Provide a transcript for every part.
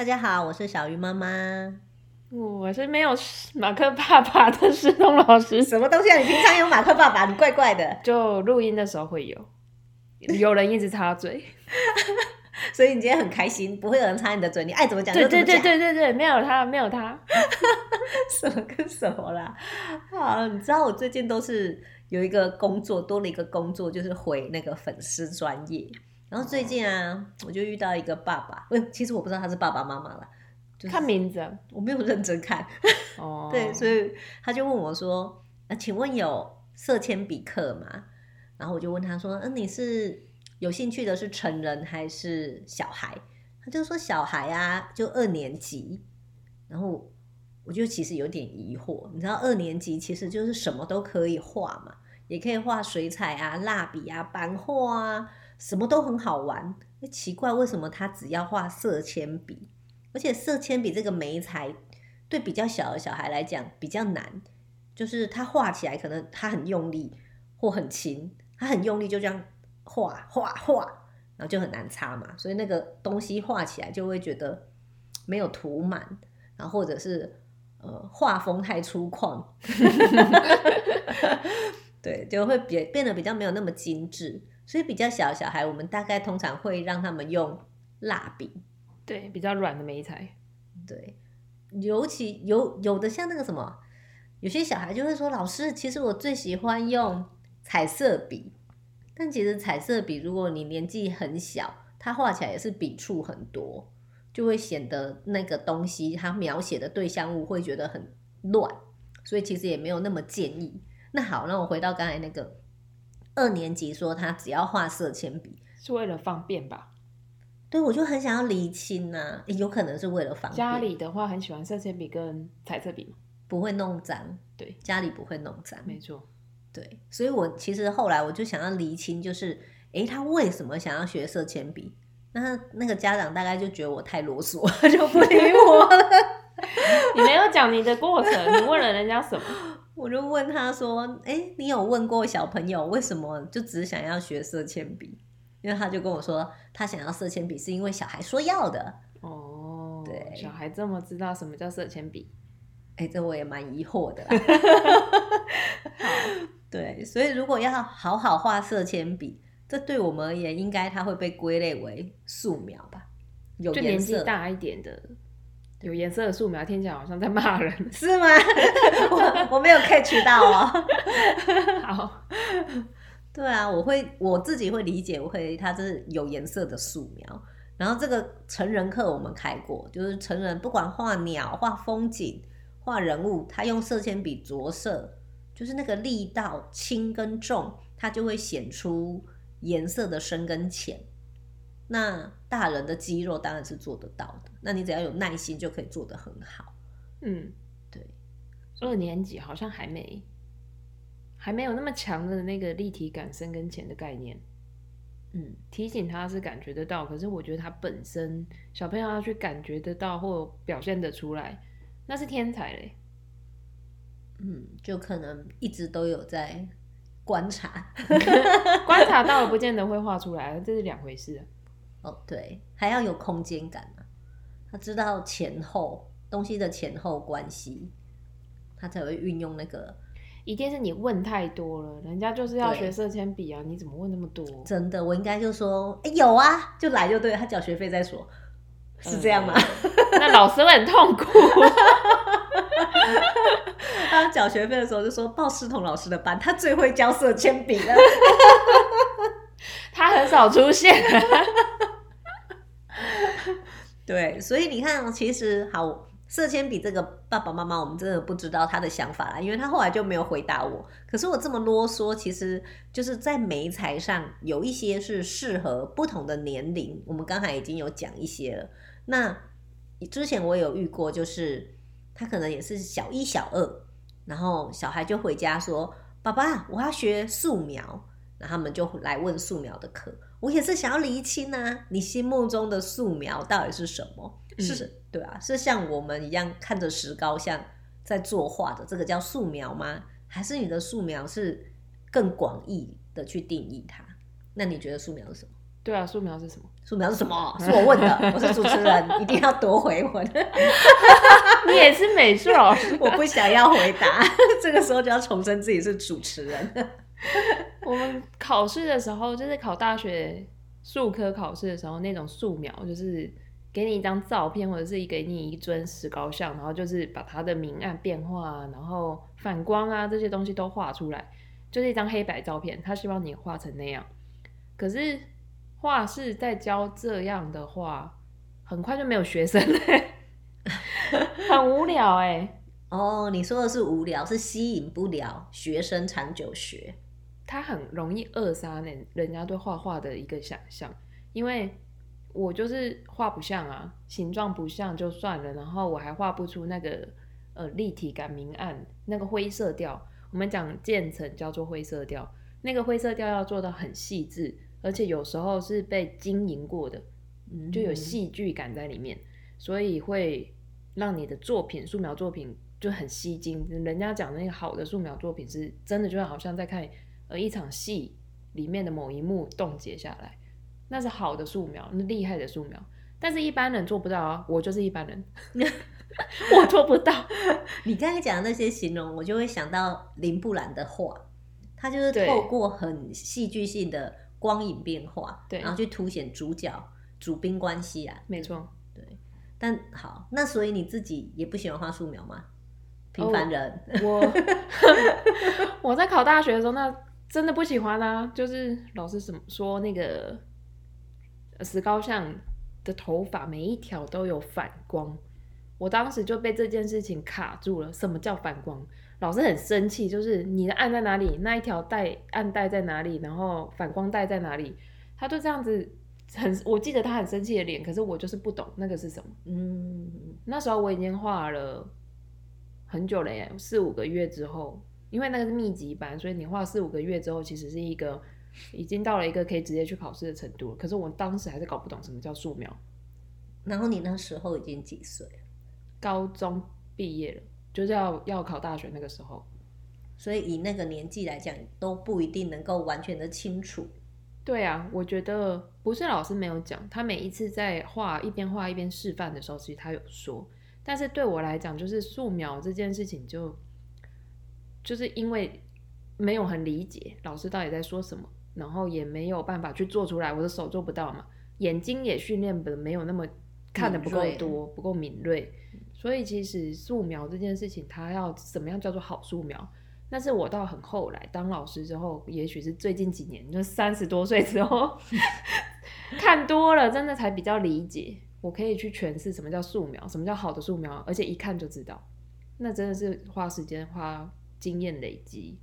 大家好，我是小鱼妈妈。我是没有马克爸爸的石东老师。什么东西啊？你平常有马克爸爸？你怪怪的。就录音的时候会有，有人一直插嘴，所以你今天很开心，不会有人插你的嘴，你爱怎么讲就怎么讲。对对对对对对，没有他，没有他，什么跟什么啦？好，你知道我最近都是有一个工作，多了一个工作，就是回那个粉丝专页。然后最近啊，我就遇到一个爸爸，其实我不知道他是爸爸妈妈了，就是、看名字，我没有认真看。哦，对，所以他就问我说：“那、啊、请问有色铅笔课吗？”然后我就问他说：“嗯、啊，你是有兴趣的是成人还是小孩？”他就说：“小孩啊，就二年级。”然后我就其实有点疑惑，你知道二年级其实就是什么都可以画嘛，也可以画水彩啊、蜡笔啊、版画啊。什么都很好玩，奇怪为什么他只要画色铅笔，而且色铅笔这个媒材对比较小的小孩来讲比较难，就是他画起来可能他很用力或很轻，他很用力就这样画画画，然后就很难擦嘛，所以那个东西画起来就会觉得没有涂满，然后或者是呃画风太粗犷，对，就会变变得比较没有那么精致。所以比较小的小孩，我们大概通常会让他们用蜡笔，对，比较软的媒材，对，尤其有有的像那个什么，有些小孩就会说：“老师，其实我最喜欢用彩色笔。”但其实彩色笔，如果你年纪很小，它画起来也是笔触很多，就会显得那个东西它描写的对象物会觉得很乱，所以其实也没有那么建议。那好，那我回到刚才那个。二年级说他只要画色铅笔是为了方便吧？对，我就很想要厘清啊，有可能是为了方便。家里的话很喜欢色铅笔跟彩色笔不会弄脏。对，家里不会弄脏，没错。对，所以我其实后来我就想要厘清，就是诶，他为什么想要学色铅笔？那那个家长大概就觉得我太啰嗦，就不理我了。你没有讲你的过程，你问了人家什么？我就问他说：“哎、欸，你有问过小朋友为什么就只想要学色铅笔？”因为他就跟我说，他想要色铅笔是因为小孩说要的。哦，对，小孩这么知道什么叫色铅笔？哎、欸，这我也蛮疑惑的啦。好，对，所以如果要好好画色铅笔，这对我们而言，应该它会被归类为素描吧？有颜色大一点的。有颜色的素描听起来好像在骂人，是吗？我我没有 catch 到哦。好，对啊，我会我自己会理解，我会它这是有颜色的素描。然后这个成人课我们开过，就是成人不管画鸟、画风景、画人物，他用色铅笔着色，就是那个力道轻跟重，它就会显出颜色的深跟浅。那大人的肌肉当然是做得到的，那你只要有耐心就可以做得很好。嗯，对。二年级好像还没，还没有那么强的那个立体感、深跟浅的概念。嗯，提醒他是感觉得到，可是我觉得他本身小朋友要去感觉得到或表现得出来，那是天才嘞。嗯，就可能一直都有在观察，观察到了不见得会画出来，这是两回事。哦，对，还要有空间感啊，他知道前后东西的前后关系，他才会运用那个。一定是你问太多了，人家就是要学色铅笔啊，你怎么问那么多？真的，我应该就说，哎，有啊，就来就对了，他缴学费再说，是这样吗？嗯、那老师会很痛苦。他缴学费的时候就说报师彤老师的班，他最会教色铅笔了。他很少出现。对，所以你看，其实好，色铅笔这个爸爸妈妈，我们真的不知道他的想法啦，因为他后来就没有回答我。可是我这么啰嗦，其实就是在媒材上有一些是适合不同的年龄。我们刚才已经有讲一些了。那之前我有遇过，就是他可能也是小一、小二，然后小孩就回家说：“爸爸，我要学素描。”那他们就来问素描的课。我也是想要厘清啊，你心目中的素描到底是什么？嗯、是，对啊，是像我们一样看着石膏像在作画的，这个叫素描吗？还是你的素描是更广义的去定义它？那你觉得素描是什么？对啊，素描是什么？素描是什么？是我问的，我是主持人，一定要夺回我的。你也是美术老师，我不想要回答。这个时候就要重申自己是主持人。我们考试的时候，就是考大学术科考试的时候，那种素描就是给你一张照片，或者是给你一尊石膏像，然后就是把它的明暗变化，然后反光啊这些东西都画出来，就是一张黑白照片。他希望你画成那样，可是。画室在教这样的话，很快就没有学生了，很无聊哎。哦，你说的是无聊，是吸引不了学生长久学。他很容易扼杀人人家对画画的一个想象，因为我就是画不像啊，形状不像就算了，然后我还画不出那个呃立体感、明暗那个灰色调。我们讲渐层叫做灰色调，那个灰色调要做到很细致。而且有时候是被经营过的，就有戏剧感在里面，嗯、所以会让你的作品素描作品就很吸睛。人家讲那个好的素描作品是真的，就好像在看呃一场戏里面的某一幕冻结下来，那是好的素描，那厉害的素描。但是一般人做不到啊，我就是一般人，我做不到。你刚才讲的那些形容，我就会想到林布兰的画，他就是透过很戏剧性的。光影变化，对，然后去凸显主角主宾关系啊，没错，对。但好，那所以你自己也不喜欢画素描吗？平凡人，哦、我 我在考大学的时候，那真的不喜欢啊。就是老师怎么说，那个石膏像的头发每一条都有反光，我当时就被这件事情卡住了。什么叫反光？老师很生气，就是你的暗在哪里，那一条带暗带在哪里，然后反光带在哪里，他就这样子很，我记得他很生气的脸，可是我就是不懂那个是什么。嗯，那时候我已经画了很久了耶，四五个月之后，因为那个是密集班，所以你画四五个月之后，其实是一个已经到了一个可以直接去考试的程度了。可是我当时还是搞不懂什么叫素描。然后你那时候已经几岁？高中毕业了。就是要要考大学那个时候，所以以那个年纪来讲，都不一定能够完全的清楚。对啊，我觉得不是老师没有讲，他每一次在画一边画一边示范的时候，其实他有说。但是对我来讲，就是素描这件事情就，就就是因为没有很理解老师到底在说什么，然后也没有办法去做出来，我的手做不到嘛，眼睛也训练的没有那么看的不够多，不够敏锐。所以其实素描这件事情，它要怎么样叫做好素描？那是我到很后来当老师之后，也许是最近几年，就三十多岁之后 看多了，真的才比较理解。我可以去诠释什么叫素描，什么叫好的素描，而且一看就知道。那真的是花时间、花经验累积。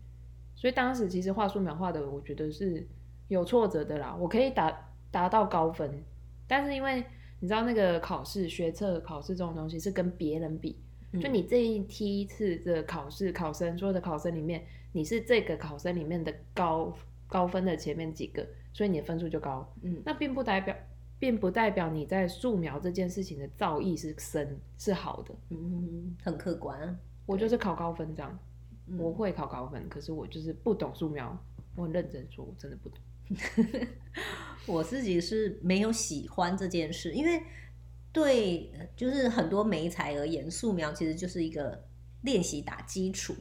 所以当时其实画素描画的，我觉得是有挫折的啦。我可以达达到高分，但是因为。你知道那个考试学测考试这种东西是跟别人比，嗯、就你这一梯次的考试考生，所有的考生里面，你是这个考生里面的高高分的前面几个，所以你的分数就高。嗯，那并不代表，并不代表你在素描这件事情的造诣是深是好的。嗯，很客观。我就是考高分这样，我会考高分，可是我就是不懂素描。我很认真说，我真的不懂。我自己是没有喜欢这件事，因为对，就是很多媒材而言，素描其实就是一个练习打基础。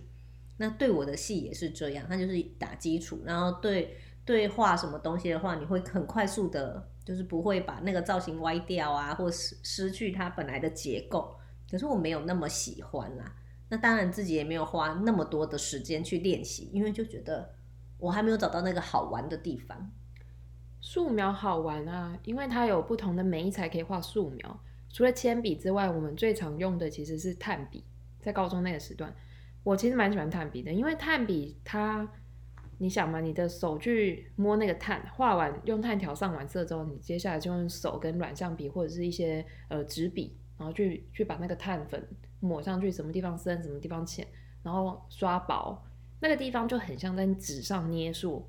那对我的戏也是这样，它就是打基础。然后对对画什么东西的话，你会很快速的，就是不会把那个造型歪掉啊，或失失去它本来的结构。可是我没有那么喜欢啦。那当然自己也没有花那么多的时间去练习，因为就觉得。我还没有找到那个好玩的地方。素描好玩啊，因为它有不同的媒材可以画素描。除了铅笔之外，我们最常用的其实是炭笔。在高中那个时段，我其实蛮喜欢炭笔的，因为炭笔它，你想嘛，你的手去摸那个炭，画完用炭条上完色之后，你接下来就用手跟软橡皮或者是一些呃纸笔，然后去去把那个炭粉抹上去，什么地方深，什么地方浅，然后刷薄。那个地方就很像在纸上捏塑，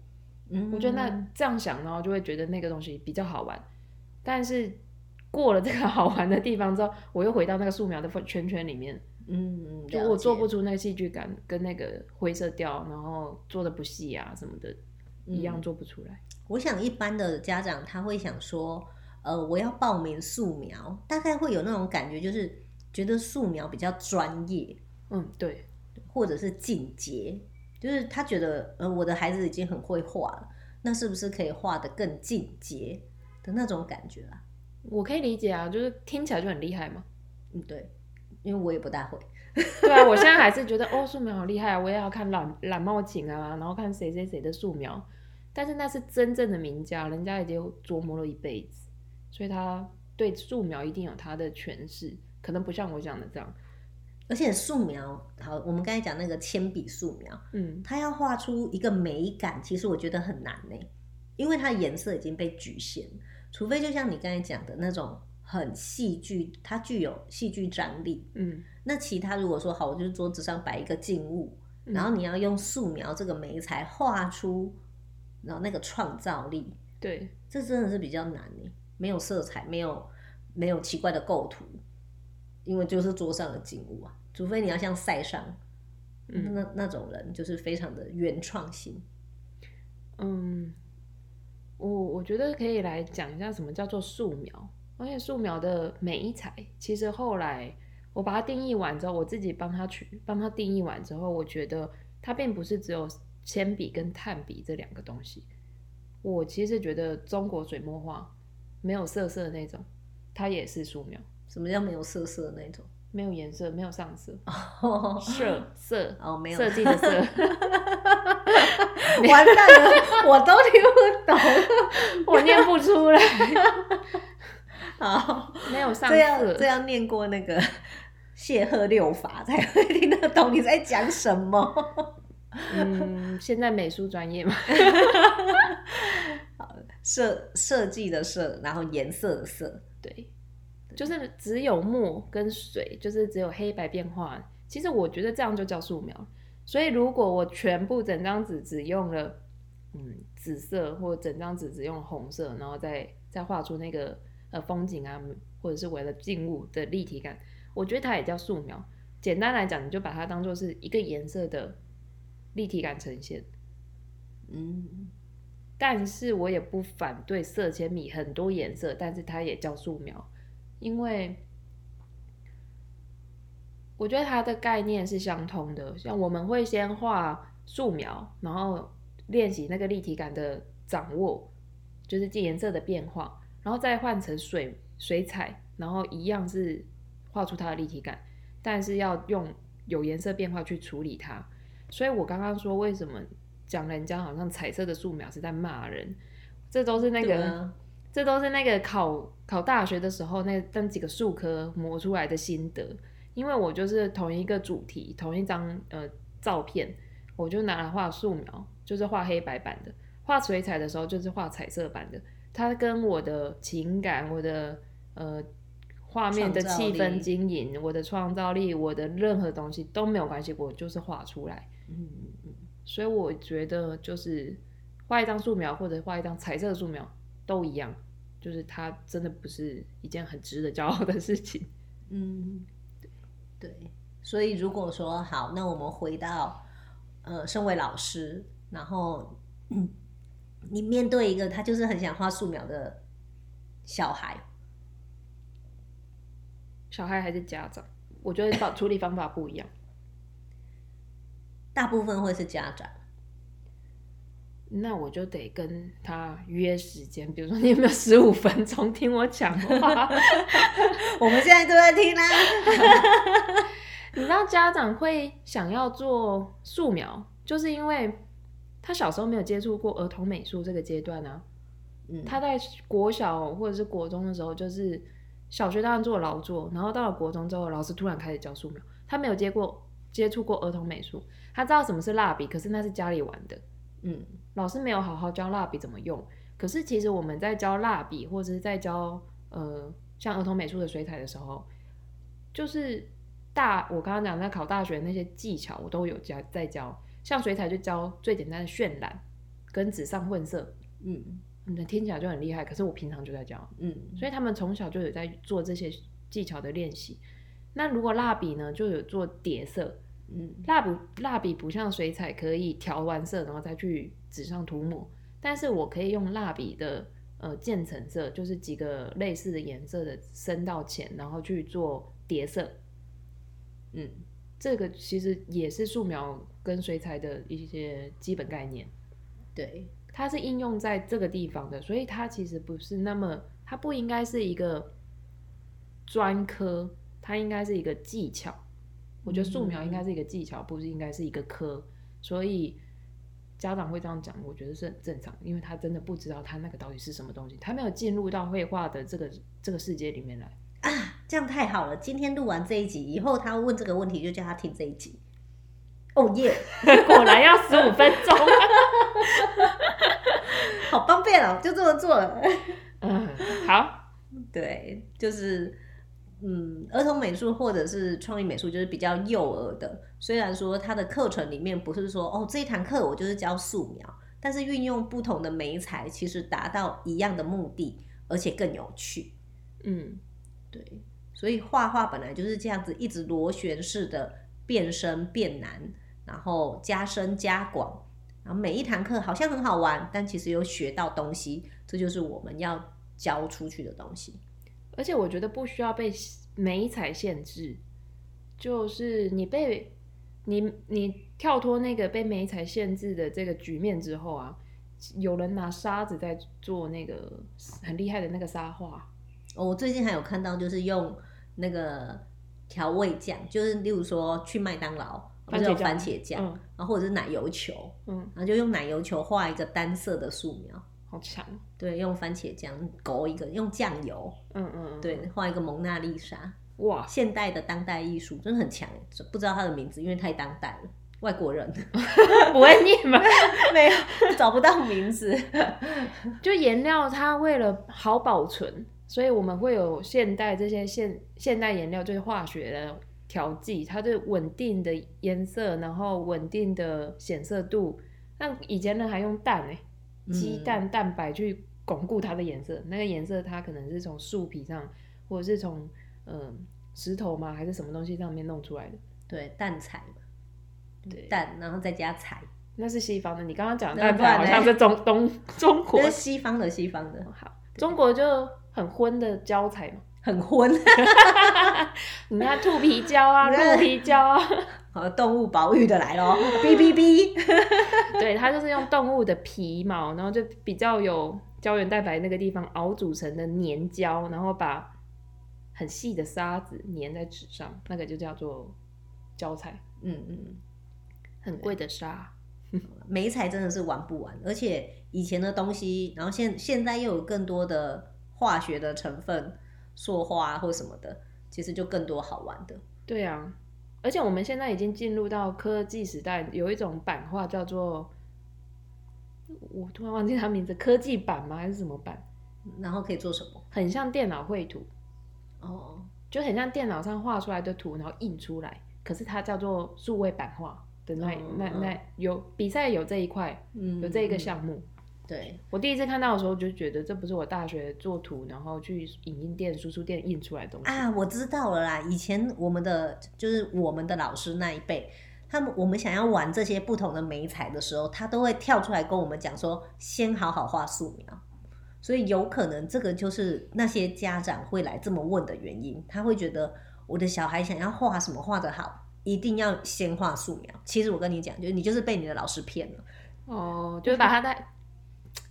嗯，我觉得那这样想，然后就会觉得那个东西比较好玩。但是过了这个好玩的地方之后，我又回到那个素描的圈圈里面，嗯，就我做不出那个戏剧感跟那个灰色调，然后做的不细啊什么的，一样做不出来。我想一般的家长他会想说，呃，我要报名素描，大概会有那种感觉，就是觉得素描比较专业，嗯，对，或者是进阶，就是他觉得，呃，我的孩子已经很会画了，那是不是可以画的更进阶的那种感觉啊？我可以理解啊，就是听起来就很厉害嘛。嗯，对，因为我也不大会。对啊，我现在还是觉得 哦，素描好厉害啊！我也要看染染帽景啊，然后看谁谁谁的素描。但是那是真正的名家，人家已经琢磨了一辈子，所以他对素描一定有他的诠释，可能不像我讲的这样。而且素描，好，我们刚才讲那个铅笔素描，嗯，它要画出一个美感，其实我觉得很难呢，因为它的颜色已经被局限，除非就像你刚才讲的那种。很戏剧，它具有戏剧张力。嗯，那其他如果说好，我就是桌子上摆一个静物，嗯，然后你要用素描这个媒材画出，然后那个创造力，对，这真的是比较难呢。没有色彩，没有没有奇怪的构图，因为就是桌上的景物啊。除非你要像塞尚，嗯，那那种人就是非常的原创性。嗯，我我觉得可以来讲一下什么叫做素描。而且素描的美彩，其实后来我把它定义完之后，我自己帮他取，帮他定义完之后，我觉得它并不是只有铅笔跟炭笔这两个东西。我其实觉得中国水墨画没有色色的那种，它也是素描。什么叫没有色色的那种？没有颜色，没有上色。Oh, 色色 哦，没有设计的色。完蛋了，我都听不懂，我念不出来。好，没有上这样这样念过那个谢赫六法才会听得懂你在讲什么。嗯，现在美术专业嘛。好，设设计的设，然后颜色的色，对，就是只有墨跟水，就是只有黑白变化。其实我觉得这样就叫素描。所以如果我全部整张纸只用了嗯紫色，或者整张纸只用红色，然后再再画出那个。呃，风景啊，或者是为了静物的立体感，我觉得它也叫素描。简单来讲，你就把它当做是一个颜色的立体感呈现。嗯，但是我也不反对色铅笔很多颜色，但是它也叫素描，因为我觉得它的概念是相通的。像我们会先画素描，然后练习那个立体感的掌握，就是颜色的变化。然后再换成水水彩，然后一样是画出它的立体感，但是要用有颜色变化去处理它。所以我刚刚说为什么讲人家好像彩色的素描是在骂人，这都是那个，这都是那个考考大学的时候那那几个数科磨出来的心得。因为我就是同一个主题，同一张呃照片，我就拿来画素描，就是画黑白版的；画水彩的时候就是画彩色版的。它跟我的情感、我的呃画面的气氛经营、我的创造力、我的任何东西都没有关系，我就是画出来。嗯嗯嗯。所以我觉得就是画一张素描或者画一张彩色的素描都一样，就是它真的不是一件很值得骄傲的事情。嗯，对。所以如果说好，那我们回到呃，身为老师，然后嗯。你面对一个他就是很想画素描的小孩，小孩还是家长，我觉得处理方法不一样。大部分会是家长，那我就得跟他约时间，比如说你有没有十五分钟听我讲话？我们现在都在听啦。你知道家长会想要做素描，就是因为。他小时候没有接触过儿童美术这个阶段啊，嗯，他在国小或者是国中的时候，就是小学当然做劳作，然后到了国中之后，老师突然开始教素描，他没有接过接触过儿童美术，他知道什么是蜡笔，可是那是家里玩的，嗯，老师没有好好教蜡笔怎么用，可是其实我们在教蜡笔或者是在教呃像儿童美术的水彩的时候，就是大我刚刚讲在考大学那些技巧，我都有教在教。像水彩就教最简单的渲染，跟纸上混色，嗯，那听起来就很厉害。可是我平常就在教，嗯，所以他们从小就有在做这些技巧的练习。那如果蜡笔呢，就有做叠色，嗯，蜡笔蜡笔不像水彩可以调完色然后再去纸上涂抹，但是我可以用蜡笔的呃渐层色，就是几个类似的颜色的深到浅，然后去做叠色。嗯，这个其实也是素描跟水彩的一些基本概念。对，它是应用在这个地方的，所以它其实不是那么，它不应该是一个专科，它应该是一个技巧。我觉得素描应该是一个技巧，不是应该是一个科。所以家长会这样讲，我觉得是很正常，因为他真的不知道他那个到底是什么东西，他没有进入到绘画的这个这个世界里面来啊。这样太好了，今天录完这一集以后，他问这个问题就叫他听这一集。哦耶，果然要十五分钟，好方便哦，就这么做了。嗯，好，对，就是。嗯，儿童美术或者是创意美术就是比较幼儿的。虽然说它的课程里面不是说哦，这一堂课我就是教素描，但是运用不同的媒材，其实达到一样的目的，而且更有趣。嗯，对，所以画画本来就是这样子，一直螺旋式的变深变难，然后加深加广，然后每一堂课好像很好玩，但其实有学到东西，这就是我们要教出去的东西。而且我觉得不需要被美彩限制，就是你被你你跳脱那个被美彩限制的这个局面之后啊，有人拿沙子在做那个很厉害的那个沙画。我最近还有看到，就是用那个调味酱，就是例如说去麦当劳，番茄番茄酱，嗯、然后或者是奶油球，嗯，然后就用奶油球画一个单色的素描。好强，对，用番茄酱勾一个，用酱油，嗯嗯，对，画一个蒙娜丽莎，哇，现代的当代艺术真的很强，不知道他的名字，因为太当代了，外国人 不会念吗？没有，找不到名字。就颜料，它为了好保存，所以我们会有现代这些现现代颜料，就是化学的调剂，它是稳定的颜色，然后稳定的显色度。那以前呢，还用蛋呢、欸。鸡蛋蛋白去巩固它的颜色，那个颜色它可能是从树皮上，或者是从嗯、呃、石头嘛，还是什么东西上面弄出来的？对，蛋彩嘛，对，蛋，然后再加彩，那是西方的。你刚刚讲的蛋彩好像是中东中 国，是西方的西方的。好，中国就很昏的胶彩嘛，很昏。你看兔皮胶啊，鹿皮胶啊。和动物保育的来咯，哔哔哔，对，它就是用动物的皮毛，然后就比较有胶原蛋白那个地方熬煮成的粘胶，然后把很细的沙子粘在纸上，那个就叫做胶彩。嗯嗯，很贵的沙，媒材真的是玩不完，而且以前的东西，然后现现在又有更多的化学的成分，塑化或什么的，其实就更多好玩的。对啊。而且我们现在已经进入到科技时代，有一种版画叫做，我突然忘记它名字，科技版吗？还是什么版？然后可以做什么？很像电脑绘图，哦，就很像电脑上画出来的图，然后印出来。可是它叫做数位版画的那、哦、那那有比赛有这一块，嗯，有这一个项目。对，我第一次看到的时候，就觉得这不是我大学做图，然后去影印店、输出店印出来的东西啊！我知道了啦，以前我们的就是我们的老师那一辈，他们我们想要玩这些不同的媒材的时候，他都会跳出来跟我们讲说，先好好画素描。所以有可能这个就是那些家长会来这么问的原因，他会觉得我的小孩想要画什么画得好，一定要先画素描。其实我跟你讲，就是你就是被你的老师骗了哦，就是把他带。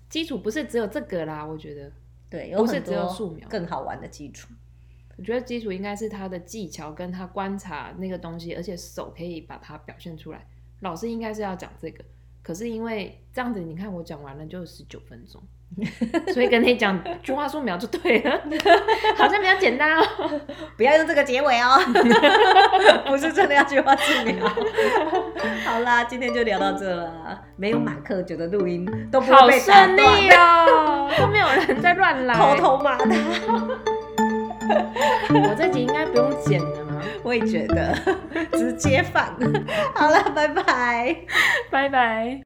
基础不是只有这个啦，我觉得，对，不是只有素描更好玩的基础。我觉得基础应该是他的技巧，跟他观察那个东西，而且手可以把它表现出来。老师应该是要讲这个，可是因为这样子，你看我讲完了就十九分钟。所以跟你讲句话素描就对了，好像比较简单哦。不要用这个结尾哦，不是真的要句话素描。好啦，今天就聊到这了。没有马克，觉得录音都不。好顺利哦，都没有人在乱来。偷偷骂他。我这集应该不用剪的吗？我也觉得，直接放。好了，拜拜，拜拜。